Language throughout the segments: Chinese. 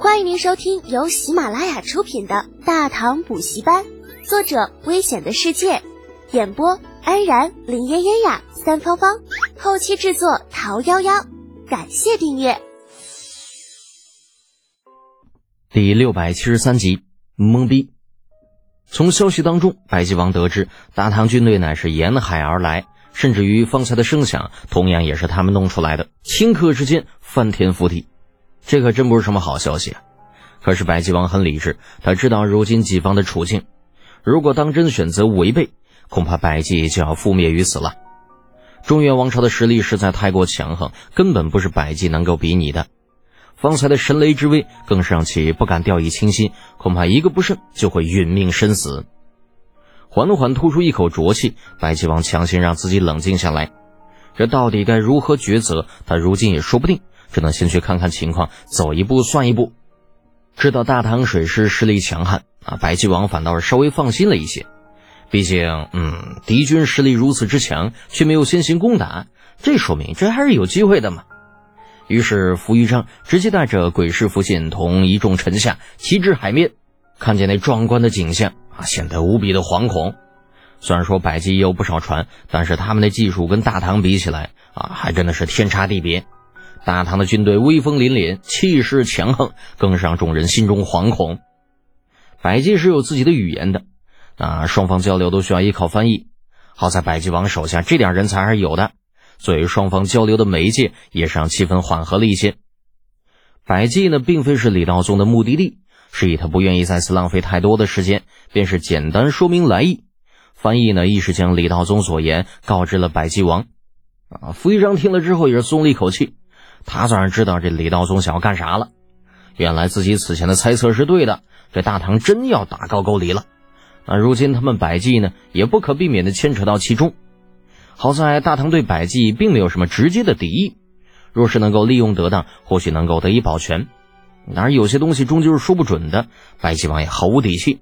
欢迎您收听由喜马拉雅出品的《大唐补习班》，作者：危险的世界，演播：安然、林嫣嫣呀、三芳芳，后期制作：桃夭夭。感谢订阅。第六百七十三集，懵逼。从消息当中，白吉王得知大唐军队乃是沿海而来，甚至于方才的声响同样也是他们弄出来的，顷刻之间翻天覆地。这可真不是什么好消息啊！可是白吉王很理智，他知道如今己方的处境，如果当真选择违背，恐怕百济就要覆灭于此了。中原王朝的实力实在太过强横，根本不是百济能够比拟的。方才的神雷之威更是让其不敢掉以轻心，恐怕一个不慎就会殒命身死。缓缓吐出一口浊气，白吉王强行让自己冷静下来。这到底该如何抉择？他如今也说不定，只能先去看看情况，走一步算一步。知道大唐水师实力强悍啊，白吉王反倒是稍微放心了一些。毕竟，嗯，敌军实力如此之强，却没有先行攻打，这说明这还是有机会的嘛。于是，扶余章直接带着鬼师符信同一众臣下齐至海面，看见那壮观的景象啊，显得无比的惶恐。虽然说百济也有不少船，但是他们的技术跟大唐比起来啊，还真的是天差地别。大唐的军队威风凛凛，气势强横，更是让众人心中惶恐。百济是有自己的语言的。啊，双方交流都需要依靠翻译。好在百济王手下这点人才还是有的，作为双方交流的媒介，也是让气氛缓和了一些。百济呢，并非是李道宗的目的地，是以他不愿意在此浪费太多的时间，便是简单说明来意。翻译呢，亦是将李道宗所言告知了百济王。啊，傅一章听了之后也是松了一口气，他算是知道这李道宗想要干啥了。原来自己此前的猜测是对的，这大唐真要打高句丽了。那如今他们百济呢，也不可避免的牵扯到其中。好在大唐对百济并没有什么直接的敌意，若是能够利用得当，或许能够得以保全。然而有些东西终究是说不准的，百济王也毫无底气。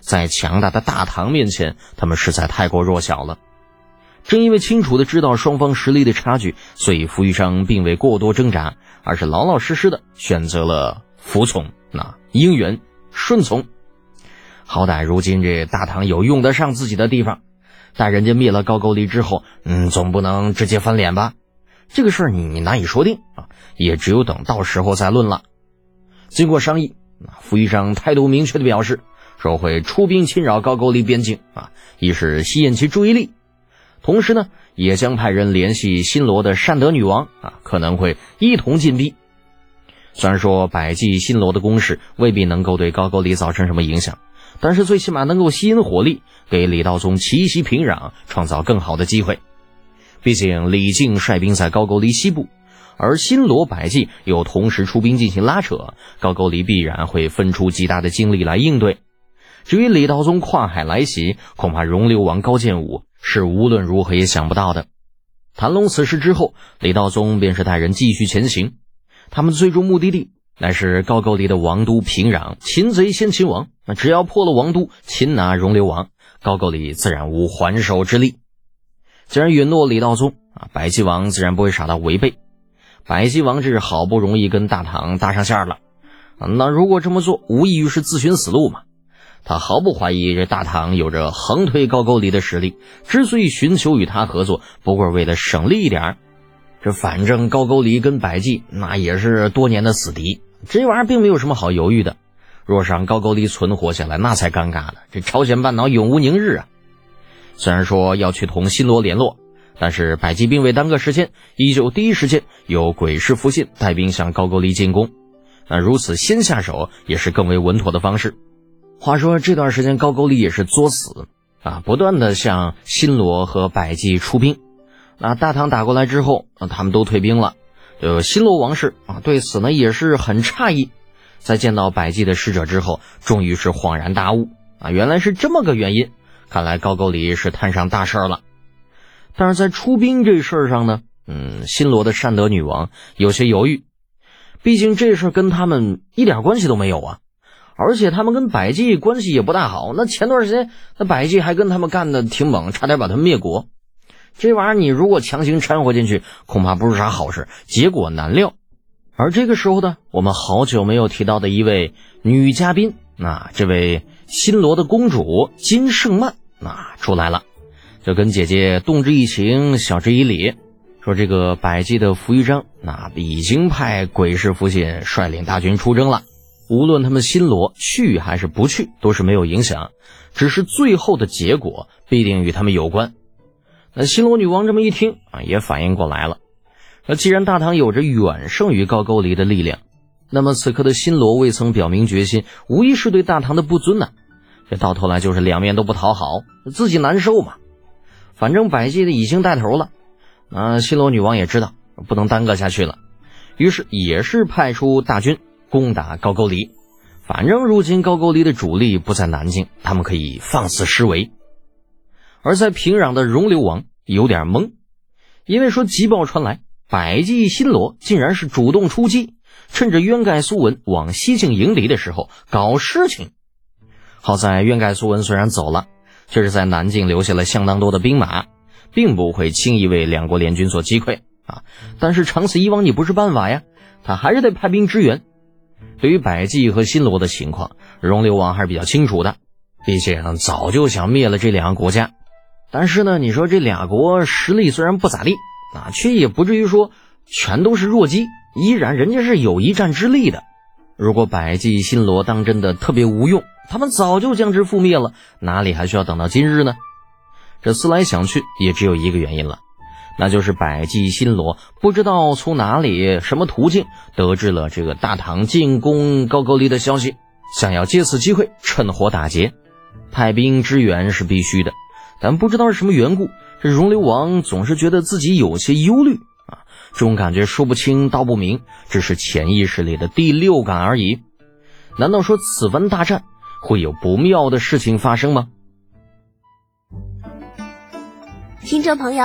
在强大的大唐面前，他们实在太过弱小了。正因为清楚的知道双方实力的差距，所以傅玉章并未过多挣扎，而是老老实实的选择了服从，那应援顺从。好歹如今这大唐有用得上自己的地方，待人家灭了高句丽之后，嗯，总不能直接翻脸吧？这个事儿你难以说定啊，也只有等到时候再论了。经过商议，那傅玉章态度明确的表示说会出兵侵扰高句丽边境啊，一是吸引其注意力，同时呢，也将派人联系新罗的善德女王啊，可能会一同进逼。虽然说百济新罗的攻势未必能够对高句丽造成什么影响。但是最起码能够吸引火力，给李道宗奇袭平壤创造更好的机会。毕竟李靖率兵在高句丽西部，而新罗百济又同时出兵进行拉扯，高句丽必然会分出极大的精力来应对。至于李道宗跨海来袭，恐怕容留王高建武是无论如何也想不到的。谈拢此事之后，李道宗便是带人继续前行，他们最终目的地。乃是高句丽的王都平壤，擒贼先擒王。那只要破了王都，擒拿容留王，高句丽自然无还手之力。既然允诺李道宗啊，百济王自然不会傻到违背。百济王这是好不容易跟大唐搭上线了，那如果这么做，无异于是自寻死路嘛。他毫不怀疑这大唐有着横推高句丽的实力，之所以寻求与他合作，不过为了省力一点。这反正高句丽跟百济那也是多年的死敌。这玩意儿并没有什么好犹豫的，若是让高句丽存活下来，那才尴尬呢。这朝鲜半岛永无宁日啊！虽然说要去同新罗联络，但是百济并未耽搁时间，依旧第一时间由鬼师福信带兵向高句丽进攻。那如此先下手，也是更为稳妥的方式。话说这段时间，高句丽也是作死啊，不断的向新罗和百济出兵。那大唐打过来之后啊，他们都退兵了。呃，新罗王室啊，对此呢也是很诧异，在见到百济的使者之后，终于是恍然大悟啊，原来是这么个原因，看来高句丽是摊上大事了。但是在出兵这事儿上呢，嗯，新罗的善德女王有些犹豫，毕竟这事儿跟他们一点关系都没有啊，而且他们跟百济关系也不大好，那前段时间那百济还跟他们干的挺猛，差点把他们灭国。这玩意儿，你如果强行掺和进去，恐怕不是啥好事，结果难料。而这个时候呢，我们好久没有提到的一位女嘉宾，那这位新罗的公主金圣曼，那出来了，就跟姐姐动之以情，晓之以理，说这个百济的扶余章，那已经派鬼氏父亲率领大军出征了，无论他们新罗去还是不去，都是没有影响，只是最后的结果必定与他们有关。那新罗女王这么一听啊，也反应过来了。那既然大唐有着远胜于高句丽的力量，那么此刻的新罗未曾表明决心，无疑是对大唐的不尊呐。这到头来就是两面都不讨好，自己难受嘛。反正百济的已经带头了，那新罗女王也知道不能耽搁下去了，于是也是派出大军攻打高句丽。反正如今高句丽的主力不在南京，他们可以放肆施为。而在平壤的容留王有点懵，因为说急报传来。百济新罗竟然是主动出击，趁着渊盖苏文往西境迎敌的时候搞事情。好在渊盖苏文虽然走了，却是在南境留下了相当多的兵马，并不会轻易为两国联军所击溃啊。但是长此以往你不是办法呀，他还是得派兵支援。对于百济和新罗的情况，容留王还是比较清楚的，毕竟早就想灭了这两个国家。但是呢，你说这俩国实力虽然不咋地。啊，却也不至于说全都是弱鸡，依然人家是有一战之力的。如果百济新罗当真的特别无用，他们早就将之覆灭了，哪里还需要等到今日呢？这思来想去，也只有一个原因了，那就是百济新罗不知道从哪里、什么途径得知了这个大唐进攻高句丽的消息，想要借此机会趁火打劫，派兵支援是必须的，但不知道是什么缘故。这容留王总是觉得自己有些忧虑啊，这种感觉说不清道不明，只是潜意识里的第六感而已。难道说此番大战会有不妙的事情发生吗？听众朋友，